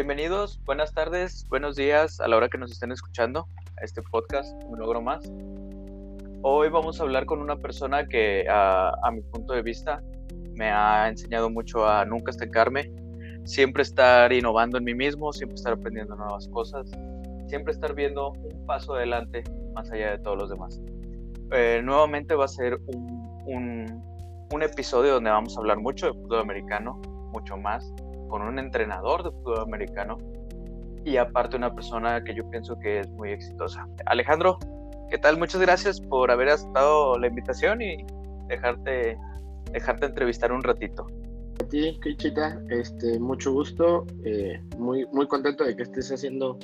bienvenidos, buenas tardes, buenos días a la hora que nos estén escuchando a este podcast, Un Logro Más. Hoy vamos a hablar con una persona que a, mi punto de vista me ha enseñado mucho a nunca estancarme, siempre estar innovando en mí mismo, siempre estar aprendiendo nuevas cosas, siempre estar viendo un paso adelante más allá de todos los demás. Eh, nuevamente va a ser un, un, un, episodio donde vamos a hablar mucho de fútbol americano, mucho más, con un entrenador de fútbol americano y aparte una persona que yo pienso que es muy exitosa. Alejandro, ¿qué tal? Muchas gracias por haber aceptado la invitación y dejarte, dejarte entrevistar un ratito. A ti, Kichita, este, mucho gusto, eh, muy, muy contento de que estés haciendo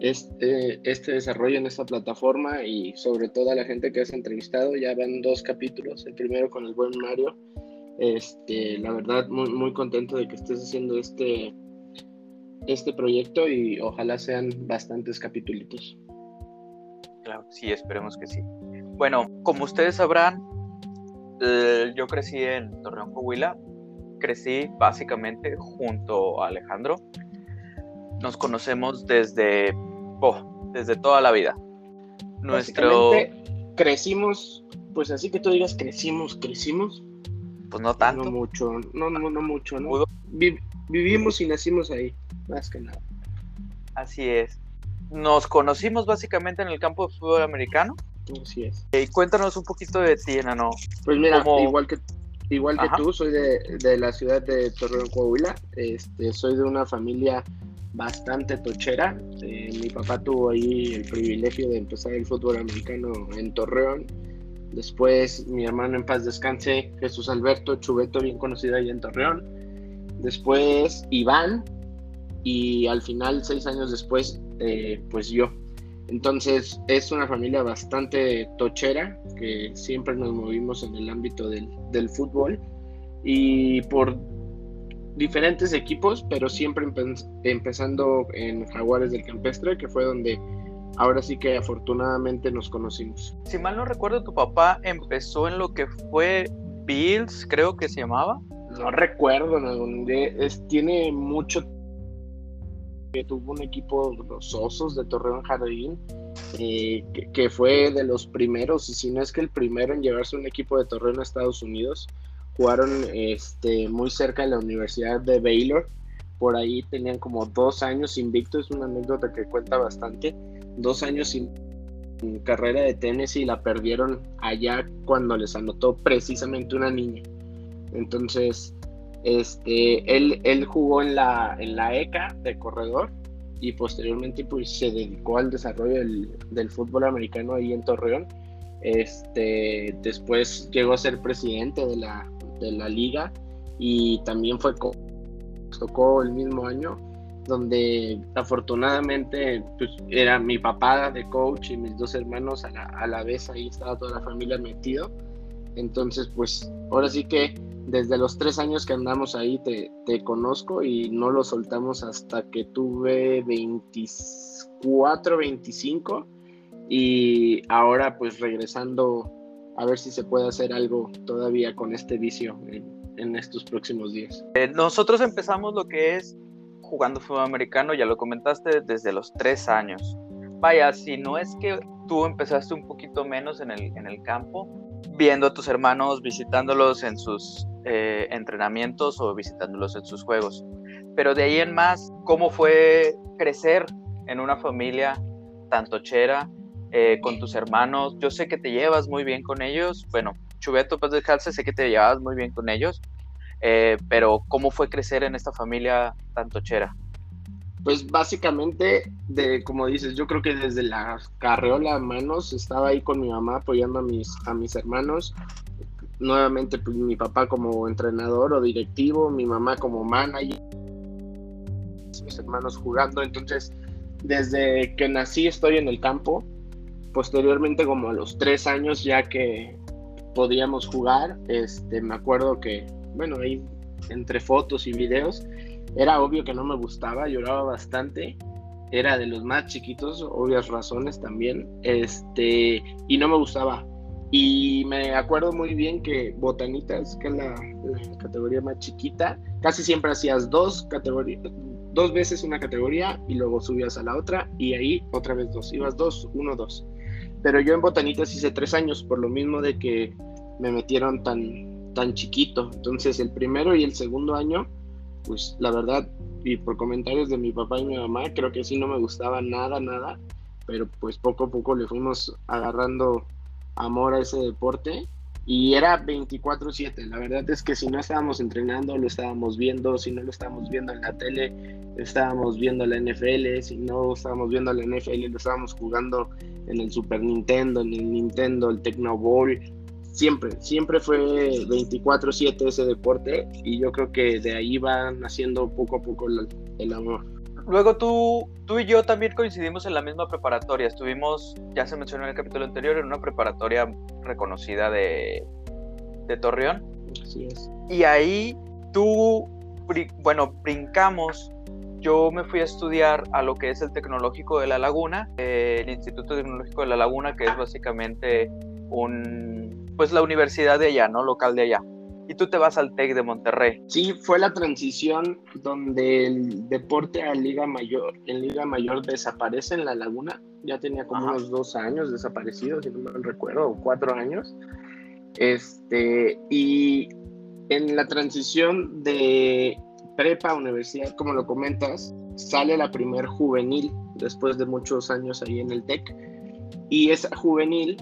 este, este desarrollo en esta plataforma y sobre todo a la gente que has entrevistado. Ya van dos capítulos, el primero con el buen Mario. Este, la verdad, muy, muy contento de que estés haciendo este, este proyecto y ojalá sean bastantes capítulos. Claro, sí, esperemos que sí. Bueno, como ustedes sabrán, eh, yo crecí en Torreón, Coahuila. Crecí básicamente junto a Alejandro. Nos conocemos desde, oh, desde toda la vida. Nuestro crecimos, pues así que tú digas crecimos, crecimos. Pues no tanto. No mucho, no, no, no mucho, ¿no? vivimos y nacimos ahí, más que nada. Así es. Nos conocimos básicamente en el campo de fútbol americano. Así es. Y cuéntanos un poquito de ti, Enano. Pues mira, igual que igual que tú, soy de, de, la ciudad de Torreón, Coahuila. Este, soy de una familia bastante tochera. Eh, mi papá tuvo ahí el privilegio de empezar el fútbol americano en Torreón. Después mi hermano en paz descanse, Jesús Alberto Chubeto, bien conocido ahí en Torreón. Después Iván y al final, seis años después, eh, pues yo. Entonces es una familia bastante tochera, que siempre nos movimos en el ámbito del, del fútbol y por diferentes equipos, pero siempre empezando en Jaguares del Campestre, que fue donde ahora sí que afortunadamente nos conocimos. Si mal no recuerdo, tu papá empezó en lo que fue Bills, creo que se llamaba. No recuerdo, ¿no? es, tiene mucho que tuvo un equipo, los Osos de Torreón Jardín, eh, que, que, fue de los primeros, y si no es que el primero en llevarse un equipo de Torreón a Estados Unidos jugaron este, muy cerca de la Universidad de Baylor. Por ahí tenían como dos años invictos, es una anécdota que cuenta bastante. Dos años sin carrera de tenis y la perdieron allá cuando les anotó precisamente una niña. Entonces, este, él, él jugó en la, en la ECA de corredor y posteriormente pues se dedicó al desarrollo del, del fútbol americano ahí en Torreón. Este, después llegó a ser presidente de la, de la liga y también fue tocó el mismo año donde afortunadamente pues, era mi papá de coach y mis dos hermanos a la, a la vez ahí estaba toda la familia metido entonces pues ahora sí que desde los tres años que andamos ahí te, te conozco y no lo soltamos hasta que tuve 24 25 y ahora pues regresando a ver si se puede hacer algo todavía con este vicio en, estos próximos días. Eh, nosotros empezamos lo que es jugando fútbol americano, ya lo comentaste, desde los tres años. Vaya, si no es que tú empezaste un poquito menos en el, campo, viendo a tus hermanos, visitándolos en sus eh, entrenamientos o visitándolos en sus juegos. Pero de ahí en más, ¿cómo fue crecer en una familia tan tochera eh, con tus hermanos. Yo sé que te llevas muy bien con ellos. Bueno, Chubeto, pues dejarse, sé que te llevabas muy bien con ellos. Eh, pero ¿cómo fue crecer en esta familia tan tochera? Pues básicamente, de, como dices, yo creo que desde la carreola manos estaba ahí con mi mamá apoyando a mis, a mis hermanos. Nuevamente, pues, mi papá como entrenador o directivo, mi mamá como manager, mis hermanos jugando. Entonces, desde que nací estoy en el campo posteriormente como a los tres años ya que podíamos jugar, este, me acuerdo que, bueno, ahí entre fotos y videos, era obvio que no me gustaba, lloraba bastante, era de los más chiquitos, obvias razones también, este, y no me gustaba. Y me acuerdo muy bien que Botanitas, que es la, categoría más chiquita, casi siempre hacías dos categorías, dos veces una categoría y luego subías a la otra y ahí otra vez dos. Ibas dos, uno, dos. Pero yo en botanitas hice tres años por lo mismo de que me metieron tan, tan chiquito. Entonces el primero y el segundo año, pues la verdad, y por comentarios de mi papá y mi mamá, creo que sí no me gustaba nada, nada. Pero pues poco a poco le fuimos agarrando amor a ese deporte y era 24/7. La verdad es que si no estábamos entrenando, lo estábamos viendo, si no lo estábamos viendo en la tele, estábamos viendo la NFL, si no estábamos viendo la NFL, lo estábamos jugando en el Super Nintendo, en el Nintendo, el Tecno Bowl. Siempre, siempre fue 24/7 ese deporte y yo creo que de ahí va naciendo poco a poco el amor. Luego tú, tú y yo también coincidimos en la misma preparatoria. Estuvimos, ya se mencionó en el capítulo anterior, en una preparatoria reconocida de, de Torreón. Así es. Y ahí tú, bueno, brincamos. Yo me fui a estudiar a lo que es el Tecnológico de la Laguna, eh, el Instituto Tecnológico de la Laguna, que es básicamente un, pues la universidad de allá, ¿no? Local de allá y tú te vas al TEC de Monterrey. Sí, fue la transición donde el deporte a Liga Mayor, en Liga Mayor desaparece en la laguna. Ya tenía como unos dos años desaparecido, si no me recuerdo, o cuatro años. Este, y en la transición de prepa a universidad, como lo comentas, sale la primer juvenil después de muchos años ahí en el TEC. Y esa juvenil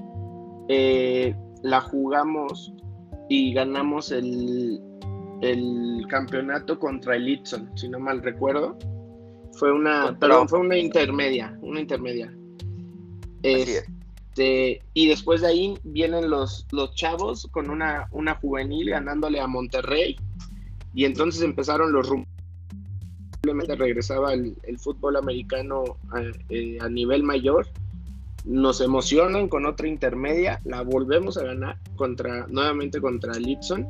eh, la jugamos y ganamos el, el campeonato contra el Itson, si no mal recuerdo. Fue una, perdón, fue una intermedia, una intermedia. Este, y después de ahí vienen los, los chavos con una, una juvenil ganándole a Monterrey. Y entonces empezaron los rumores. Simplemente regresaba el, el fútbol americano a, eh, a nivel mayor nos emocionan con otra intermedia, la volvemos a ganar contra, nuevamente contra Lipson.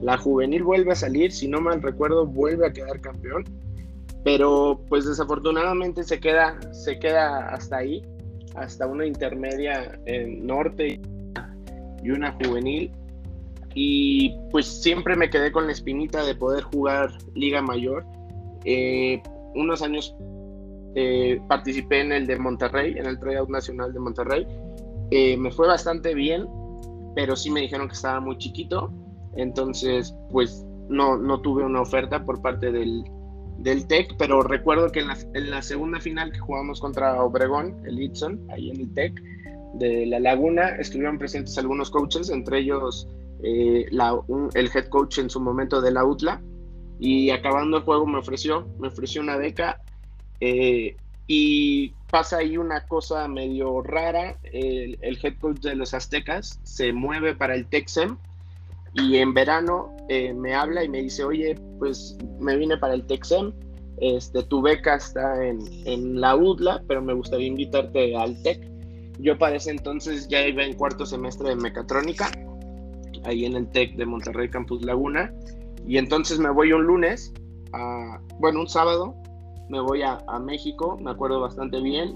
La juvenil vuelve a salir, si no mal recuerdo, vuelve a quedar campeón. Pero pues desafortunadamente se queda, se queda hasta ahí, hasta una intermedia en norte y una juvenil. Y pues siempre me quedé con la espinita de poder jugar Liga Mayor. Eh, unos años eh, participé en el de Monterrey, en el tryout nacional de Monterrey. Eh, me fue bastante bien, pero sí me dijeron que estaba muy chiquito. Entonces, pues no, no tuve una oferta por parte del, del TEC, pero recuerdo que en la, en la, segunda final que jugamos contra Obregón, el Itson, ahí en el TEC de La Laguna, estuvieron presentes algunos coaches, entre ellos eh, el head coach en su momento de la UTLA, y acabando el juego me ofreció, me ofreció una beca eh, y pasa ahí una cosa medio rara, el, head coach de los aztecas se mueve para el Texem y en verano eh, me habla y me dice, oye, pues me vine para el Texem, este, tu beca está en, en la UDLA, pero me gustaría invitarte al TEC. Yo para ese entonces ya iba en cuarto semestre de mecatrónica, ahí en el TEC de Monterrey Campus Laguna, y entonces me voy un lunes, a, bueno, un sábado, me voy a, México, me acuerdo bastante bien.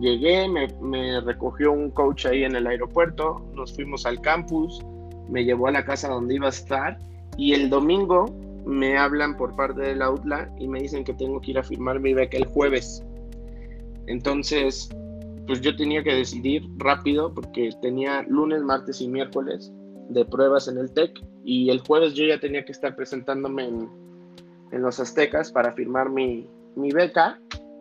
Llegué, me, recogió un coach ahí en el aeropuerto, nos fuimos al campus, me llevó a la casa donde iba a estar y el domingo me hablan por parte del UTLA y me dicen que tengo que ir a firmar mi beca el jueves. Entonces, pues yo tenía que decidir rápido porque tenía lunes, martes y miércoles de pruebas en el TEC y el jueves yo ya tenía que estar presentándome en, en los Aztecas para firmar mi, mi beca.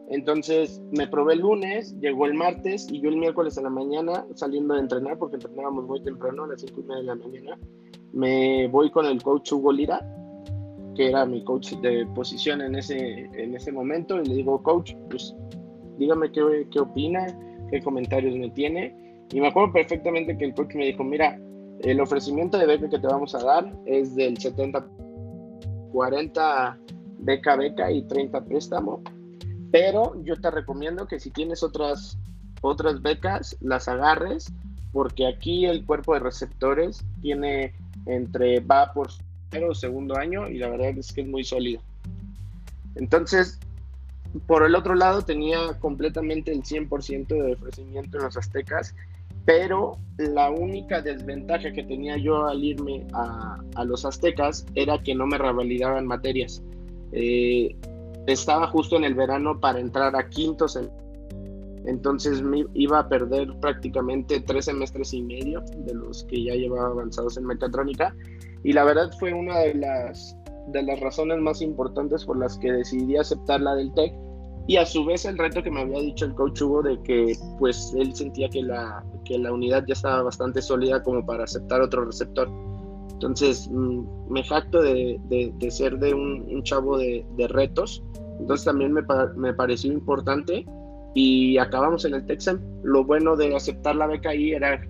Entonces me probé el lunes, llegó el martes y yo el miércoles a la mañana, saliendo de entrenar, porque entrenábamos muy temprano, a las 5 y media de la mañana, me voy con el coach Hugo Lira, que era mi coach de posición en ese, en ese momento, y le digo, coach, pues dígame qué, qué opina, qué comentarios me tiene. Y me acuerdo perfectamente que el coach me dijo, mira, el ofrecimiento de beca que te vamos a dar es del 70, 40 beca, beca y 30 préstamo. Pero yo te recomiendo que si tienes otras, otras becas, las agarres, porque aquí el cuerpo de receptores tiene entre, va por primero o segundo año y la verdad es que es muy sólido. Entonces, por el otro lado, tenía completamente el 100% de ofrecimiento en los aztecas, pero la única desventaja que tenía yo al irme a, a los aztecas era que no me revalidaban materias. Eh, estaba justo en el verano para entrar a quintos entonces iba a perder prácticamente tres semestres y medio de los que ya llevaba avanzados en mecatrónica y la verdad fue una de las de las razones más importantes por las que decidí aceptar la del TEC y a su vez el reto que me había dicho el coach Hugo de que pues él sentía que la, que la unidad ya estaba bastante sólida como para aceptar otro receptor. Entonces mm, me jacto de, ser de un, chavo de, retos. Entonces también me, pareció importante y acabamos en el Texan. Lo bueno de aceptar la beca ahí era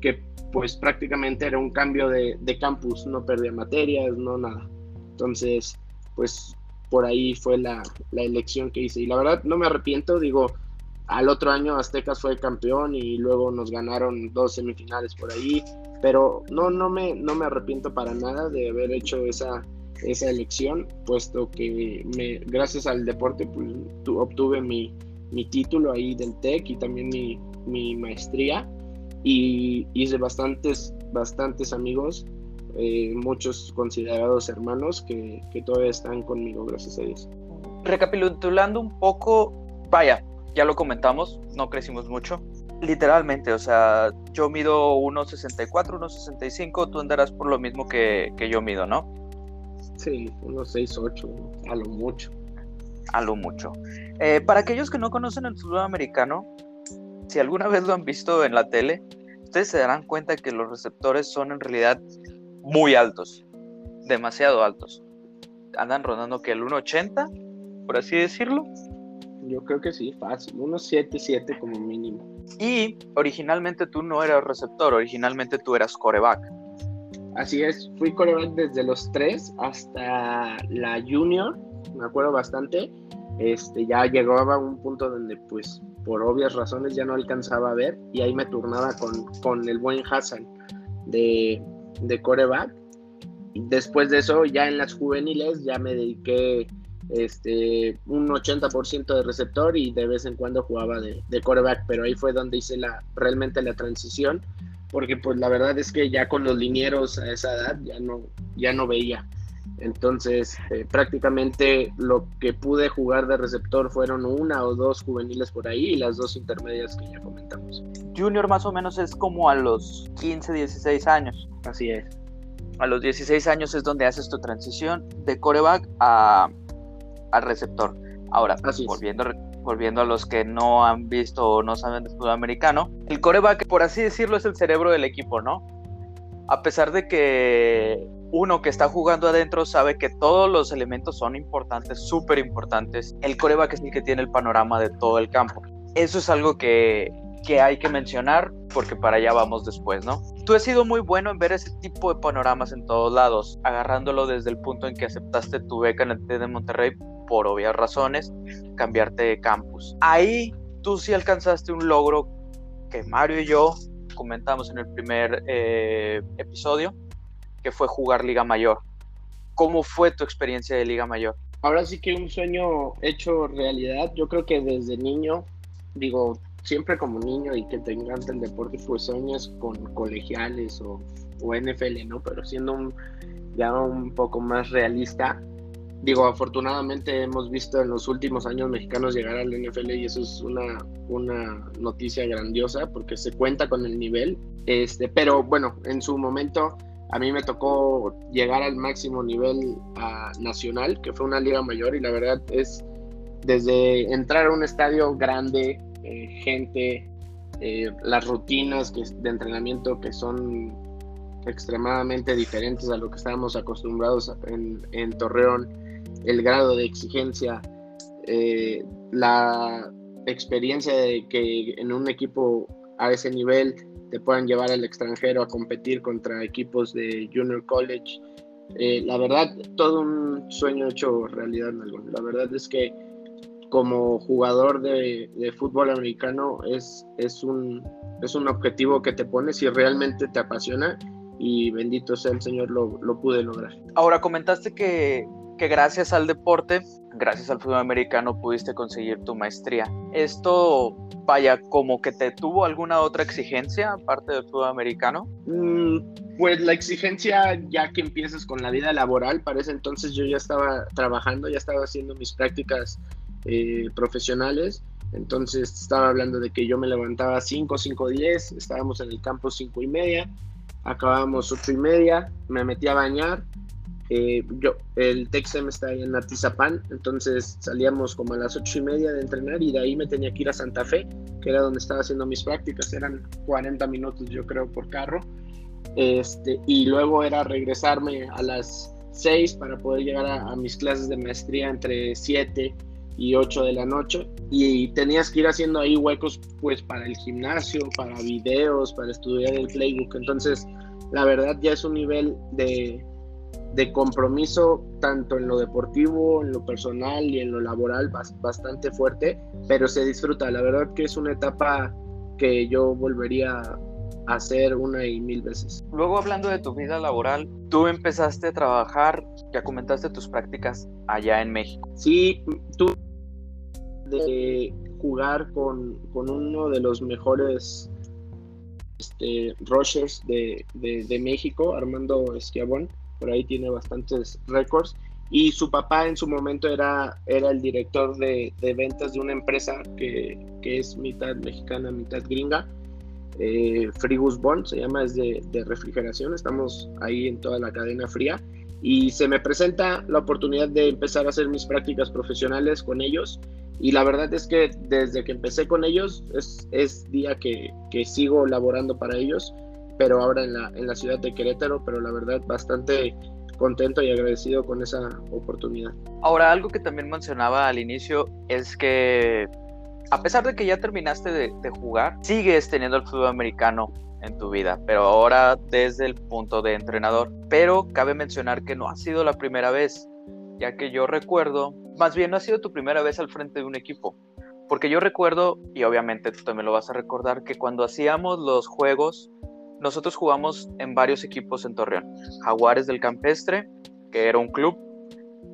que pues prácticamente era un cambio de, campus, no perdía materias, no nada. Entonces, pues por ahí fue la, elección que hice. Y la verdad no me arrepiento, digo, al otro año Aztecas fue campeón y luego nos ganaron dos semifinales por ahí, pero no, no, me, no me arrepiento para nada de haber hecho esa, esa elección, puesto que gracias al deporte pues, obtuve mi, mi, título ahí del TEC y también mi, mi maestría y hice bastantes, bastantes amigos, eh, muchos considerados hermanos que, que todavía están conmigo, gracias a Dios. Recapitulando un poco, vaya, ya lo comentamos, no crecimos mucho. Literalmente, o sea, yo mido 1,64, 1,65, tú andarás por lo mismo que, yo mido, ¿no? Sí, 1,68, a lo mucho. A lo mucho. Eh, para aquellos que no conocen el fútbol americano, si alguna vez lo han visto en la tele, ustedes se darán cuenta que los receptores son en realidad muy altos, demasiado altos. Andan rondando que el 1,80, por así decirlo, yo creo que sí, fácil. Unos 7-7 como mínimo. Y originalmente tú no eras receptor, originalmente tú eras coreback. Así es, fui coreback desde los 3 hasta la junior, me acuerdo bastante. Este, ya llegaba a un punto donde pues por obvias razones ya no alcanzaba a ver y ahí me turnaba con, con el buen Hassan de, de coreback. Después de eso, ya en las juveniles, ya me dediqué este, un 80% de receptor y de vez en cuando jugaba de, de quarterback, pero ahí fue donde hice la, realmente la transición, porque pues la verdad es que ya con los linieros a esa edad ya no, ya no veía. Entonces, eh, prácticamente lo que pude jugar de receptor fueron una o dos juveniles por ahí y las dos intermedias que ya comentamos. Junior más o menos es como a los 15, 16 años. Así es. A los 16 años es donde haces tu transición de coreback a, al receptor. Ahora, volviendo, volviendo a los que no han visto o no saben de fútbol americano, el coreback, por así decirlo, es el cerebro del equipo, ¿no? A pesar de que uno que está jugando adentro sabe que todos los elementos son importantes, súper importantes, el coreback es el que tiene el panorama de todo el campo. Eso es algo que, que hay que mencionar porque para allá vamos después, ¿no? Tú has sido muy bueno en ver ese tipo de panoramas en todos lados, agarrándolo desde el punto en que aceptaste tu beca en el T de Monterrey por obvias razones, cambiarte de campus. Ahí tú sí alcanzaste un logro que Mario y yo comentamos en el primer eh, episodio, que fue jugar Liga Mayor. ¿Cómo fue tu experiencia de Liga Mayor? Ahora sí que un sueño hecho realidad. Yo creo que desde niño, digo, siempre como niño y que te encanta el deporte, pues sueñas con colegiales o, o NFL, ¿no? Pero siendo ya un poco más realista, digo, afortunadamente hemos visto en los últimos años mexicanos llegar al NFL y eso es una, una noticia grandiosa porque se cuenta con el nivel. Este, pero bueno, en su momento a mí me tocó llegar al máximo nivel nacional, que fue una liga mayor y la verdad es desde entrar a un estadio grande, eh, gente, eh, las rutinas de entrenamiento que son extremadamente diferentes a lo que estábamos acostumbrados en, en Torreón, el grado de exigencia, eh, la experiencia de que en un equipo a ese nivel te puedan llevar al extranjero a competir contra equipos de junior college. La verdad, todo un sueño hecho realidad. La verdad es que como jugador de, fútbol americano es, es, un, es un objetivo que te pones y realmente te apasiona y bendito sea el Señor lo, lo pude lograr. Ahora comentaste que que gracias al deporte, gracias al fútbol americano, pudiste conseguir tu maestría. Esto, vaya, como que te tuvo alguna otra exigencia aparte del fútbol americano. Mm, pues la exigencia ya que empiezas con la vida laboral, para ese entonces yo ya estaba trabajando, ya estaba haciendo mis prácticas eh, profesionales. Entonces estaba hablando de que yo me levantaba a 5, 5, 10, estábamos en el campo 5 y media, acabábamos 8 y media, me metí a bañar, eh, yo, el Texem está ahí en Atizapán, entonces salíamos como a las ocho y media de entrenar y de ahí me tenía que ir a Santa Fe, que era donde estaba haciendo mis prácticas, eran 40 minutos yo creo por carro, este, y luego era regresarme a las 6 para poder llegar a, mis clases de maestría entre 7 y 8 de la noche y tenías que ir haciendo ahí huecos pues para el gimnasio, para videos, para estudiar el playbook, entonces la verdad ya es un nivel de, de compromiso tanto en lo deportivo, en lo personal y en lo laboral bastante fuerte, pero se disfruta. La verdad que es una etapa que yo volvería a hacer una y mil veces. Luego hablando de tu vida laboral, tú empezaste a trabajar, ya comentaste tus prácticas allá en México. Sí, tú de jugar con, uno de los mejores este, rushers de, de México, Armando Esquiabón por ahí tiene bastantes récords. Y su papá en su momento era, era el director de, ventas de una empresa que, es mitad mexicana, mitad gringa. Eh, Frigus Bond se llama, es de, de refrigeración. Estamos ahí en toda la cadena fría. Y se me presenta la oportunidad de empezar a hacer mis prácticas profesionales con ellos. Y la verdad es que desde que empecé con ellos es, es día que, sigo laborando para ellos pero ahora en la, en la ciudad de Querétaro, pero la verdad bastante contento y agradecido con esa oportunidad. Ahora, algo que también mencionaba al inicio es que a pesar de que ya terminaste de, de, jugar, sigues teniendo el fútbol americano en tu vida, pero ahora desde el punto de entrenador. Pero cabe mencionar que no ha sido la primera vez, ya que yo recuerdo, más bien no ha sido tu primera vez al frente de un equipo. Porque yo recuerdo, y obviamente tú también lo vas a recordar, que cuando hacíamos los juegos nosotros jugamos en varios equipos en Torreón. Jaguares del Campestre, que era un club.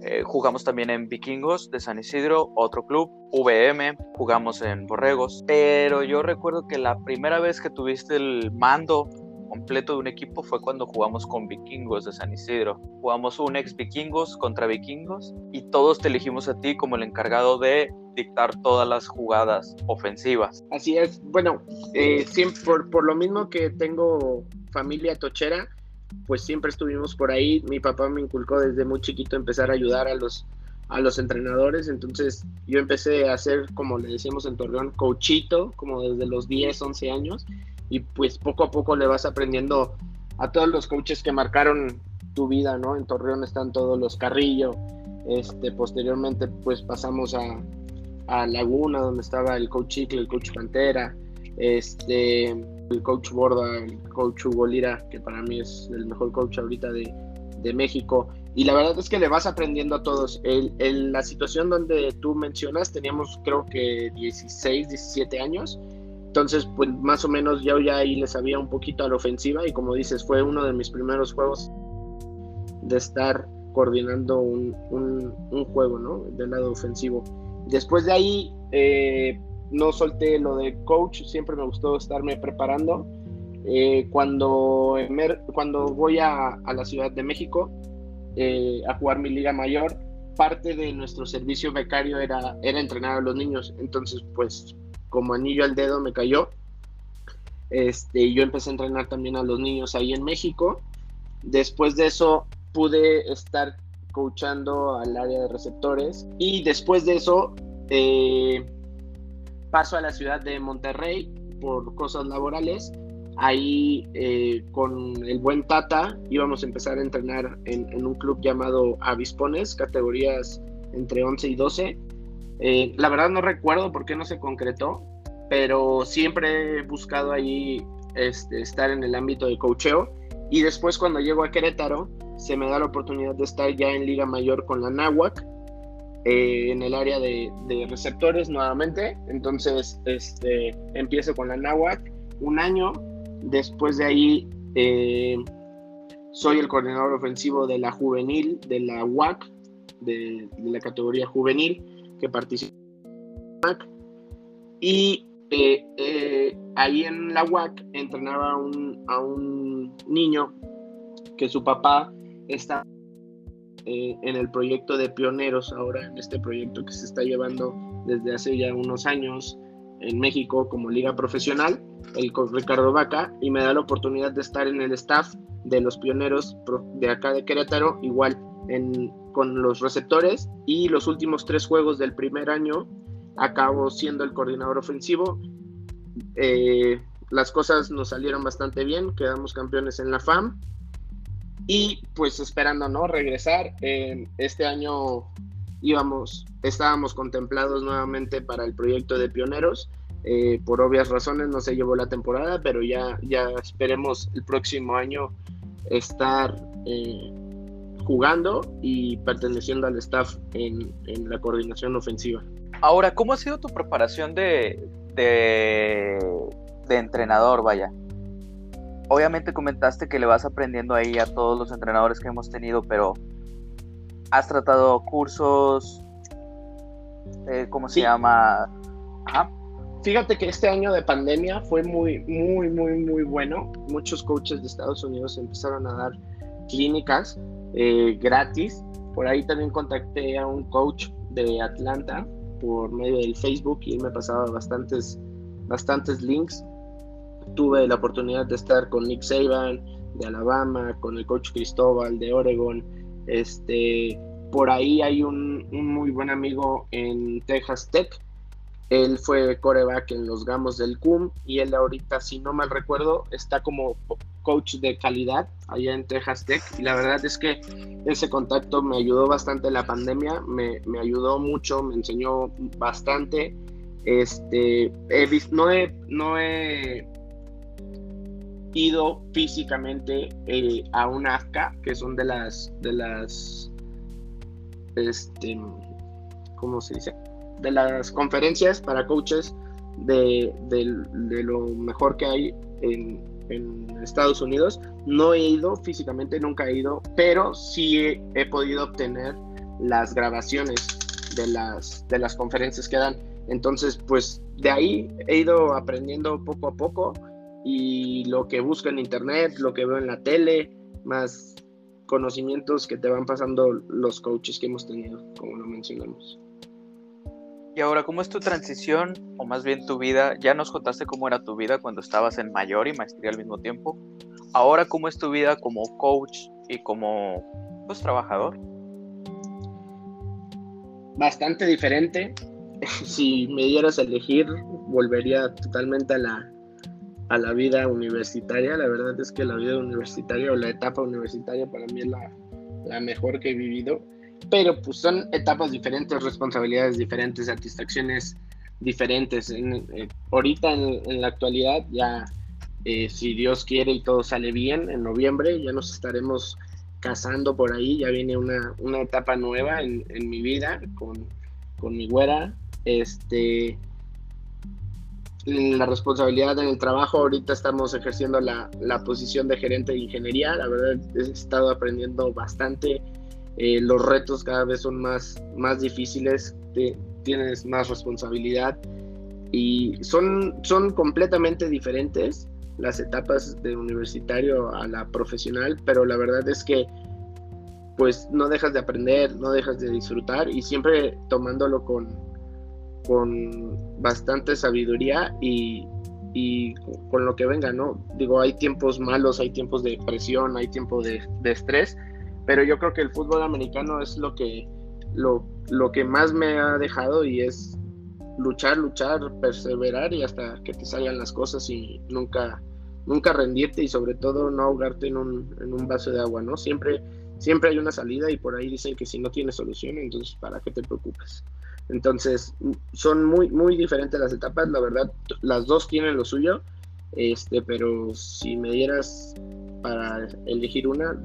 Eh, jugamos también en Vikingos de San Isidro, otro club. VM, jugamos en Borregos. Pero yo recuerdo que la primera vez que tuviste el mando completo de un equipo fue cuando jugamos con Vikingos de San Isidro. Jugamos un ex Vikingos contra Vikingos y todos te elegimos a ti como el encargado de dictar todas las jugadas ofensivas. Así es, bueno, eh, siempre, por, lo mismo que tengo familia tochera, pues siempre estuvimos por ahí. Mi papá me inculcó desde muy chiquito empezar a ayudar a los, a los entrenadores, entonces yo empecé a hacer, como le decíamos en Torreón, coachito, como desde los 10, 11 años, y pues poco a poco le vas aprendiendo a todos los coaches que marcaron tu vida, ¿no? En Torreón están todos los Carrillo, este, posteriormente pues pasamos a, a Laguna, donde estaba el coach Chicle, el coach Pantera, este, el coach Borda, el coach Hugo Lira, que para mí es el mejor coach ahorita de, de México. Y la verdad es que le vas aprendiendo a todos. En la situación donde tú mencionas, teníamos creo que 16, 17 años. Entonces, pues más o menos yo ya ahí le sabía un poquito a la ofensiva y como dices, fue uno de mis primeros juegos de estar coordinando un, un, un juego, ¿no? Del lado ofensivo. Después de ahí, eh, no solté lo de coach, siempre me gustó estarme preparando. Eh, cuando, cuando voy a, la Ciudad de México eh, a jugar mi liga mayor, parte de nuestro servicio becario era, era entrenar a los niños. Entonces, pues como anillo al dedo me cayó. Este, yo empecé a entrenar también a los niños ahí en México. Después de eso pude estar coachando al área de receptores. Y después de eso, eh, paso a la ciudad de Monterrey por cosas laborales. Ahí eh, con el buen Tata íbamos a empezar a entrenar en, un club llamado Avispones, categorías entre 11 y 12. Eh, la verdad no recuerdo por qué no se concretó, pero siempre he buscado ahí este, estar en el ámbito de coacheo. Y después cuando llego a Querétaro, se me da la oportunidad de estar ya en Liga Mayor con la Náhuac, eh, en el área de, receptores nuevamente. Entonces, este, empiezo con la Náhuac un año. Después de ahí, eh, soy el coordinador ofensivo de la juvenil de la UAC. de, la categoría juvenil que participó y eh, eh, ahí en la UAC entrenaba a un, a un niño que su papá está eh, en el proyecto de pioneros, ahora en este proyecto que se está llevando desde hace ya unos años en México como liga profesional, el Ricardo Vaca, y me da la oportunidad de estar en el staff de los pioneros de acá de Querétaro, igual con los receptores, y los últimos tres juegos del primer año acabo siendo el coordinador ofensivo. Eh, las cosas nos salieron bastante bien, quedamos campeones en la FAM y pues esperando no regresar. Eh, este año íbamos, estábamos contemplados nuevamente para el proyecto de pioneros. Eh, por obvias razones no se llevó la temporada, pero ya, ya esperemos el próximo año estar jugando y perteneciendo al staff en, en la coordinación ofensiva. Ahora, ¿cómo ha sido tu preparación de, de, entrenador, vaya? Obviamente comentaste que le vas aprendiendo ahí a todos los entrenadores que hemos tenido, pero ¿has tratado cursos? Eh, ¿Cómo se llama? Fíjate que este año de pandemia fue muy, muy, muy, muy bueno. Muchos coaches de Estados Unidos empezaron a dar clínicas eh, gratis. Por ahí también contacté a un coach de Atlanta por medio del Facebook y él me pasaba bastantes, bastantes links. Tuve la oportunidad de estar con Nick Saban de Alabama, con el coach Cristóbal de Oregon. Este, por ahí hay un, un muy buen amigo en Texas Tech. Él fue coreback en los Gamos del CUM y él ahorita, si no mal recuerdo, está como coach de calidad allá en Texas Tech y la verdad es que ese contacto me ayudó bastante la pandemia, me, me ayudó mucho, me enseñó bastante. Este, no, he, no he ido físicamente eh, a un AFCA, que son de las, de las, este, ¿cómo se dice? De las conferencias para coaches de, de lo mejor que hay en, en Estados Unidos. No he ido físicamente, nunca he ido, pero sí he, podido obtener las grabaciones de las, de las conferencias que dan. Entonces, pues de ahí he ido aprendiendo poco a poco y lo que busco en internet, lo que veo en la tele, más conocimientos que te van pasando los coaches que hemos tenido, como lo mencionamos. Y ahora, ¿cómo es tu transición, o más bien tu vida? Ya nos contaste cómo era tu vida cuando estabas en mayor y maestría al mismo tiempo. Ahora, ¿cómo es tu vida como coach y como pues, trabajador? Bastante diferente. si me dieras a elegir, volvería totalmente a la, a la vida universitaria. La verdad es que la vida universitaria o la etapa universitaria para mí es la, la mejor que he vivido pero pues son etapas diferentes, responsabilidades diferentes, satisfacciones diferentes. Eh, ahorita en, la actualidad ya, eh, si Dios quiere y todo sale bien, en noviembre ya nos estaremos casando por ahí, ya viene una, una etapa nueva en, en mi vida con, con, mi güera. Este, la responsabilidad en el trabajo, ahorita estamos ejerciendo la, la posición de gerente de ingeniería, la verdad he estado aprendiendo bastante eh, los retos cada vez son más, más difíciles, tienes más responsabilidad y son, son completamente diferentes las etapas de universitario a la profesional, pero la verdad es que pues no dejas de aprender, no dejas de disfrutar y siempre tomándolo con, con bastante sabiduría y, y con lo que venga, ¿no? Digo, hay tiempos malos, hay tiempos de presión, hay tiempo de, de estrés, pero yo creo que el fútbol americano es lo que, lo, lo que más me ha dejado y es luchar, luchar, perseverar y hasta que te salgan las cosas y nunca, nunca rendirte y sobre todo no ahogarte en un, en un vaso de agua, ¿no? Siempre, siempre hay una salida y por ahí dicen que si no tienes solución, entonces ¿para qué te preocupes? Entonces, son muy, muy diferentes las etapas, la verdad, las dos tienen lo suyo, este, pero si me dieras para elegir una,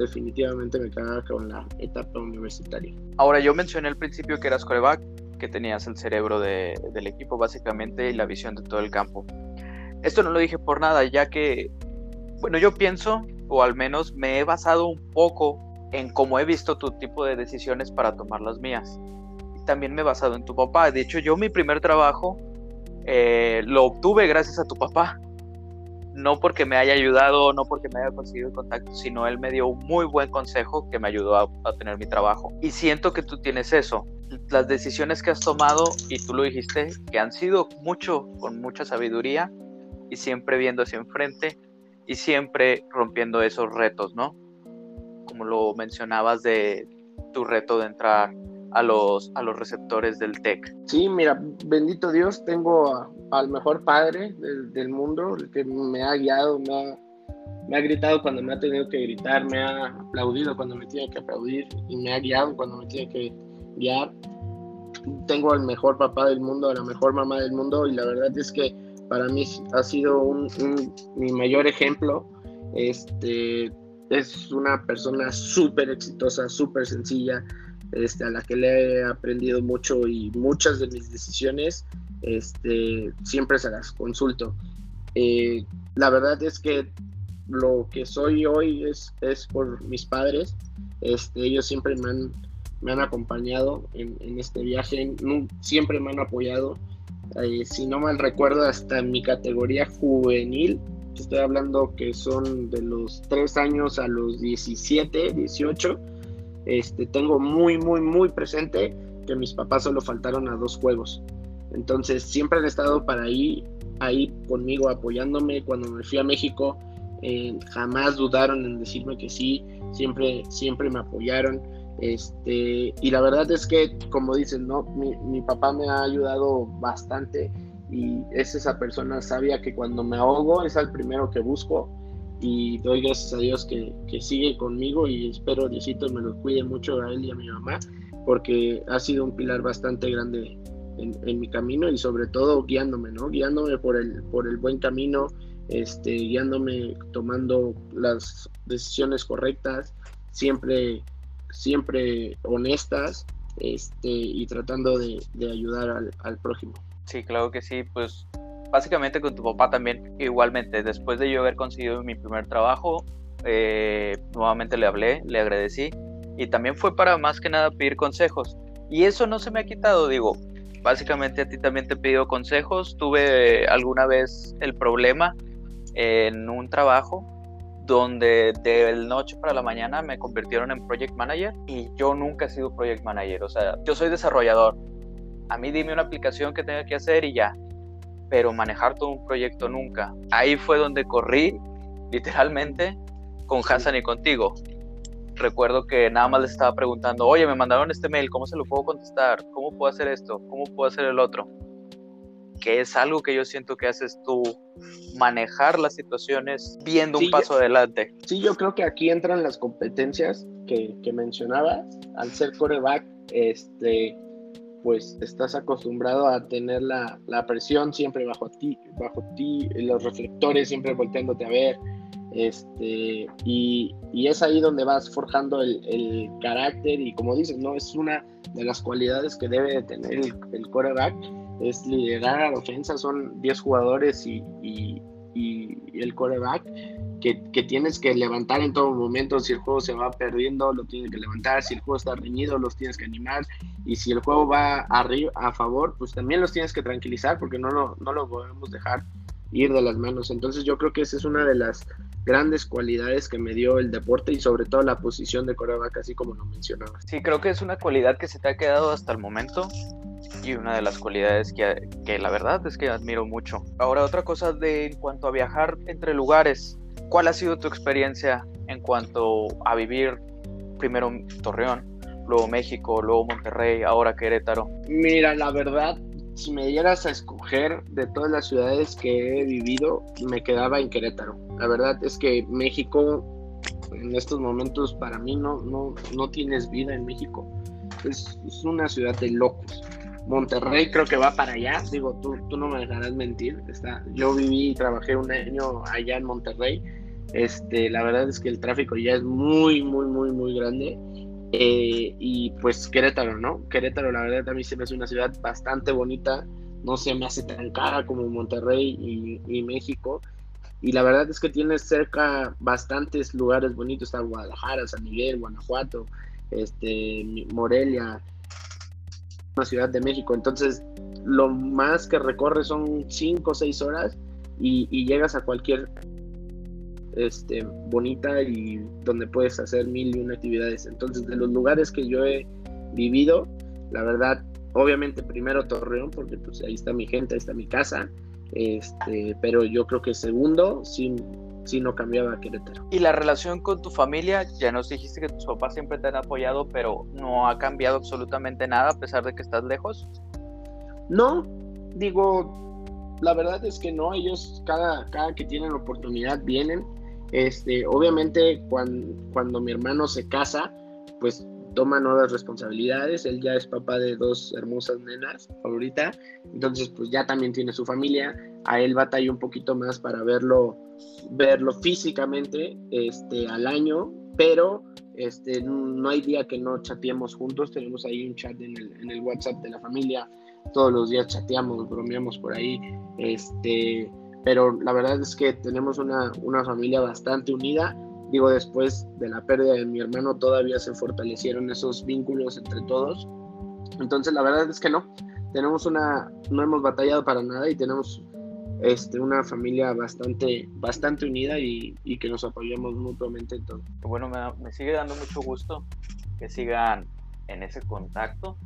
definitivamente me quedaba con la etapa universitaria. Ahora, yo mencioné al principio que eras coreback, que tenías el cerebro del equipo básicamente y la visión de todo el campo. Esto no lo dije por nada, ya que, bueno, yo pienso, o al menos me he basado un poco en cómo he visto tu tipo de decisiones para tomar las mías. También me he basado en tu papá. De hecho, yo mi primer trabajo eh, lo obtuve gracias a tu papá. No porque me haya ayudado, no porque me haya conseguido el contacto, sino él me dio un muy buen consejo que me ayudó a, a tener mi trabajo. Y siento que tú tienes eso. Las decisiones que has tomado, y tú lo dijiste, que han sido mucho, con mucha sabiduría, y siempre viendo hacia enfrente, y siempre rompiendo esos retos, ¿no? Como lo mencionabas de tu reto de entrar a los, a los receptores del TEC. Sí, mira, bendito Dios, tengo al mejor padre del, mundo, el que me ha guiado, me ha, me ha gritado cuando me ha tenido que gritar, me ha aplaudido cuando me tiene que aplaudir y me ha guiado cuando me tiene que guiar. Tengo al mejor papá del mundo, a la mejor mamá del mundo y la verdad es que para mí ha sido un, mi mayor ejemplo. Este, es una persona súper exitosa, súper sencilla, este, a la que le he aprendido mucho y muchas de mis decisiones este, siempre se las consulto. Eh, la verdad es que lo que soy hoy es, por mis padres. Este, ellos siempre me han, me han acompañado en, este viaje, siempre me han apoyado. Eh, si no mal recuerdo, hasta mi categoría juvenil, estoy hablando que son de los 3 años a los 17, 18, este, tengo muy, muy, muy presente que mis papás solo faltaron a dos juegos. Entonces siempre han estado para ahí, ahí conmigo apoyándome. Cuando me fui a México, eh, jamás dudaron en decirme que sí, siempre, siempre me apoyaron. Este, y la verdad es que, como dicen, ¿no? Mi, papá me ha ayudado bastante y es esa persona sabia que cuando me ahogo es el primero que busco y doy gracias a Dios que, que sigue conmigo y espero Diosito me lo cuide mucho a él y a mi mamá porque ha sido un pilar bastante grande en, en, mi camino y sobre todo guiándome, ¿no? Guiándome por el, por el buen camino, este, guiándome tomando las decisiones correctas, siempre siempre honestas este, y tratando de, ayudar al, al, prójimo. Sí, claro que sí, pues básicamente con tu papá también igualmente, después de yo haber conseguido mi primer trabajo, eh, nuevamente le hablé, le agradecí y también fue para más que nada pedir consejos. Y eso no se me ha quitado, digo, básicamente a ti también te he pedido consejos, tuve alguna vez el problema en un trabajo donde de la noche para la mañana me convirtieron en project manager y yo nunca he sido project manager, o sea, yo soy desarrollador. A mí dime una aplicación que tenga que hacer y ya, pero manejar todo un proyecto nunca. Ahí fue donde corrí, literalmente, con Hassan y contigo. Recuerdo que nada más les estaba preguntando, oye, me mandaron este mail, ¿cómo se lo puedo contestar? ¿Cómo puedo hacer esto? ¿Cómo puedo hacer el otro? que es algo que yo siento que haces tú, manejar las situaciones viendo un paso adelante. Sí, yo creo que aquí entran las competencias que, que mencionabas. Al ser coreback, este, pues estás acostumbrado a tener la, la, presión siempre bajo ti, bajo ti, los reflectores siempre volteándote a ver. Este, y, es ahí donde vas forjando el, el, carácter y como dices, ¿no? Es una de las cualidades que debe de tener el, el coreback es liderar a la ofensa, son 10 jugadores y, y, el coreback que, que, tienes que levantar en todo momento, si el juego se va perdiendo, lo tienes que levantar, si el juego está reñido, los tienes que animar, y si el juego va arriba, a favor, pues también los tienes que tranquilizar, porque no lo, no lo podemos dejar ir de las manos. Entonces yo creo que esa es una de las grandes cualidades que me dio el deporte y sobre todo la posición de coreback, así como lo mencionaba. Sí, creo que es una cualidad que se te ha quedado hasta el momento y una de las cualidades que, que, la verdad es que admiro mucho. Ahora otra cosa de en cuanto a viajar entre lugares, ¿cuál ha sido tu experiencia en cuanto a vivir primero Torreón, luego México, luego Monterrey, ahora Querétaro? Mira, la verdad, si me dieras a escoger de todas las ciudades que he vivido, me quedaba en Querétaro. La verdad es que México en estos momentos para mí no, no, no tienes vida en México. Es, es una ciudad de locos Monterrey creo que va para allá. Digo, tú, tú no me dejarás mentir. Está, yo viví y trabajé un año allá en Monterrey. Este, la verdad es que el tráfico ya es muy, muy, muy, muy grande. Eh, y pues Querétaro, ¿no? Querétaro, la verdad, a mí se me hace una ciudad bastante bonita. No se me hace tan cara como Monterrey y, y México. Y la verdad es que tienes cerca bastantes lugares bonitos, está Guadalajara, San Miguel, Guanajuato, este, Morelia, la Ciudad de México, entonces lo más que recorres son 5 o 6 horas y, llegas a cualquier este, bonita y donde puedes hacer mil y una actividades. Entonces, de los lugares que yo he vivido, la verdad, obviamente primero Torreón, porque pues ahí está mi gente, ahí está mi casa, este, pero yo creo que segundo, sí, sí no cambiaba Querétaro. ¿Y la relación con tu familia? Ya nos dijiste que tus papás siempre te han apoyado, pero no ha cambiado absolutamente nada a pesar de que estás lejos. No, digo, la verdad es que no, ellos cada, cada que tienen oportunidad vienen. Este, obviamente cuando, cuando mi hermano se casa, pues toma nuevas responsabilidades, él ya es papá de dos hermosas nenas ahorita, entonces pues ya también tiene su familia, a él batalla un poquito más para verlo, verlo físicamente este, al año, pero este, no hay día que no chateemos juntos, tenemos ahí un chat en el, en el WhatsApp de la familia, todos los días chateamos, bromeamos por ahí, este, pero la verdad es que tenemos una, una familia bastante unida digo, después de la pérdida de mi hermano todavía se fortalecieron esos vínculos entre todos. Entonces la verdad es que no, tenemos una, no hemos batallado para nada y tenemos este, una familia bastante, bastante unida y, que nos apoyamos mutuamente en todo. Bueno, me, me, sigue dando mucho gusto que sigan en ese contacto.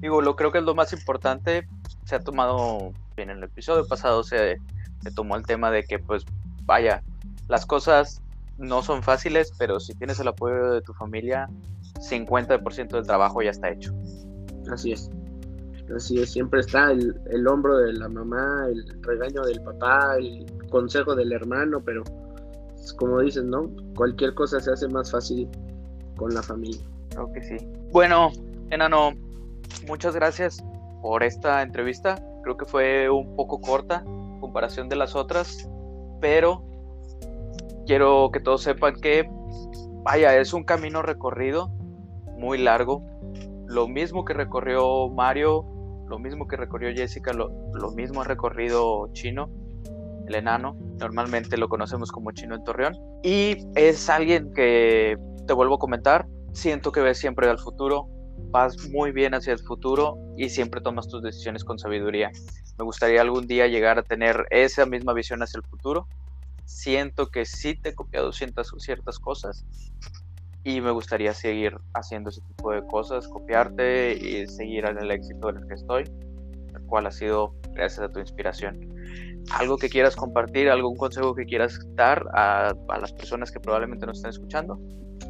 Digo, lo creo que es lo más importante. Se ha tomado, en el episodio pasado se, se tomó el tema de que, pues, vaya, las cosas no son fáciles, pero si tienes el apoyo de tu familia, 50% del trabajo ya está hecho. Así es. Así es, siempre está el, el, hombro de la mamá, el regaño del papá, el consejo del hermano, pero como dices, ¿no? Cualquier cosa se hace más fácil con la familia. Creo que sí. Bueno, enano, muchas gracias por esta entrevista. Creo que fue un poco corta en comparación de las otras, pero quiero que todos sepan que, vaya, es un camino recorrido muy largo. Lo mismo que recorrió Mario, lo mismo que recorrió Jessica, lo, mismo ha recorrido Chino, el enano. Normalmente lo conocemos como Chino en Torreón. Y es alguien que, te vuelvo a comentar, siento que ves siempre al futuro, vas muy bien hacia el futuro y siempre tomas tus decisiones con sabiduría. Me gustaría algún día llegar a tener esa misma visión hacia el futuro siento que sí te he copiado ciertas, ciertas cosas y me gustaría seguir haciendo ese tipo de cosas, copiarte y seguir en el éxito en el que estoy, el cual ha sido gracias a tu inspiración. ¿Algo que quieras compartir, algún consejo que quieras dar a, a las personas que probablemente nos estén escuchando?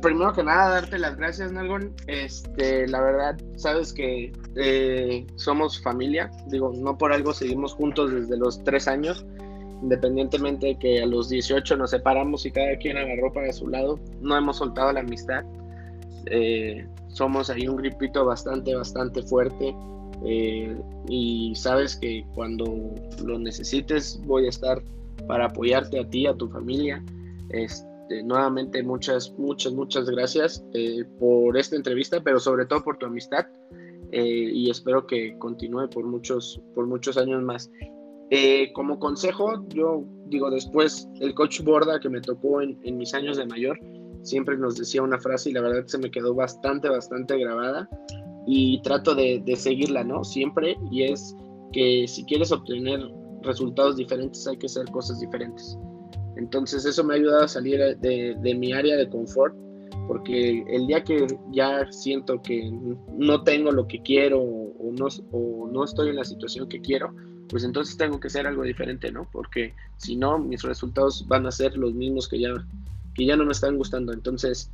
Primero que nada, darte las gracias, Nalgon. Este, la verdad, sabes que eh, somos familia. Digo, no por algo seguimos juntos desde los tres años independientemente de que a los 18 nos separamos y cada quien agarró para su lado, no hemos soltado la amistad. Eh, somos ahí un gripito bastante, bastante fuerte. Eh, y sabes que cuando lo necesites voy a estar para apoyarte a ti, a tu familia. Este, nuevamente muchas, muchas, muchas gracias eh, por esta entrevista, pero sobre todo por tu amistad. y espero que continúe por muchos, por muchos años más. Eh, como consejo, yo digo, después el coach Borda que me tocó en, mis años de mayor, siempre nos decía una frase y la verdad se me quedó bastante, bastante grabada y trato de, seguirla, ¿no? Siempre, y es que si quieres obtener resultados diferentes hay que hacer cosas diferentes. Entonces eso me ha ayudado a salir de, mi área de confort, porque el día que ya siento que no tengo lo que quiero o no, o no estoy en la situación que quiero, pues entonces tengo que hacer algo diferente, ¿no? Porque si no, mis resultados van a ser los mismos que ya, que ya no me están gustando. Entonces,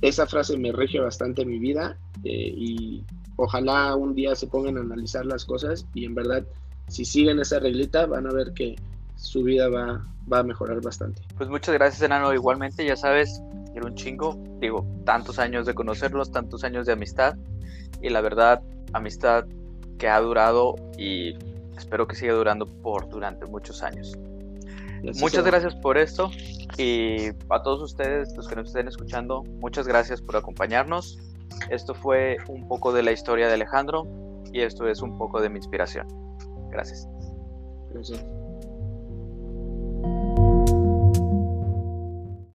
esa frase me rige bastante mi vida eh, y ojalá un día se pongan a analizar las cosas y en verdad, si siguen esa reglita, van a ver que su vida va, va a mejorar bastante. Pues muchas gracias, Enano. Igualmente, ya sabes, era un chingo, digo, tantos años de conocerlos, tantos años de amistad y la verdad, amistad que ha durado y espero que siga durando por durante muchos años. muchas gracias por esto y a todos ustedes, los que nos estén escuchando, muchas gracias por acompañarnos. Esto fue un poco de la historia de Alejandro y esto es un poco de mi inspiración. Gracias. Gracias.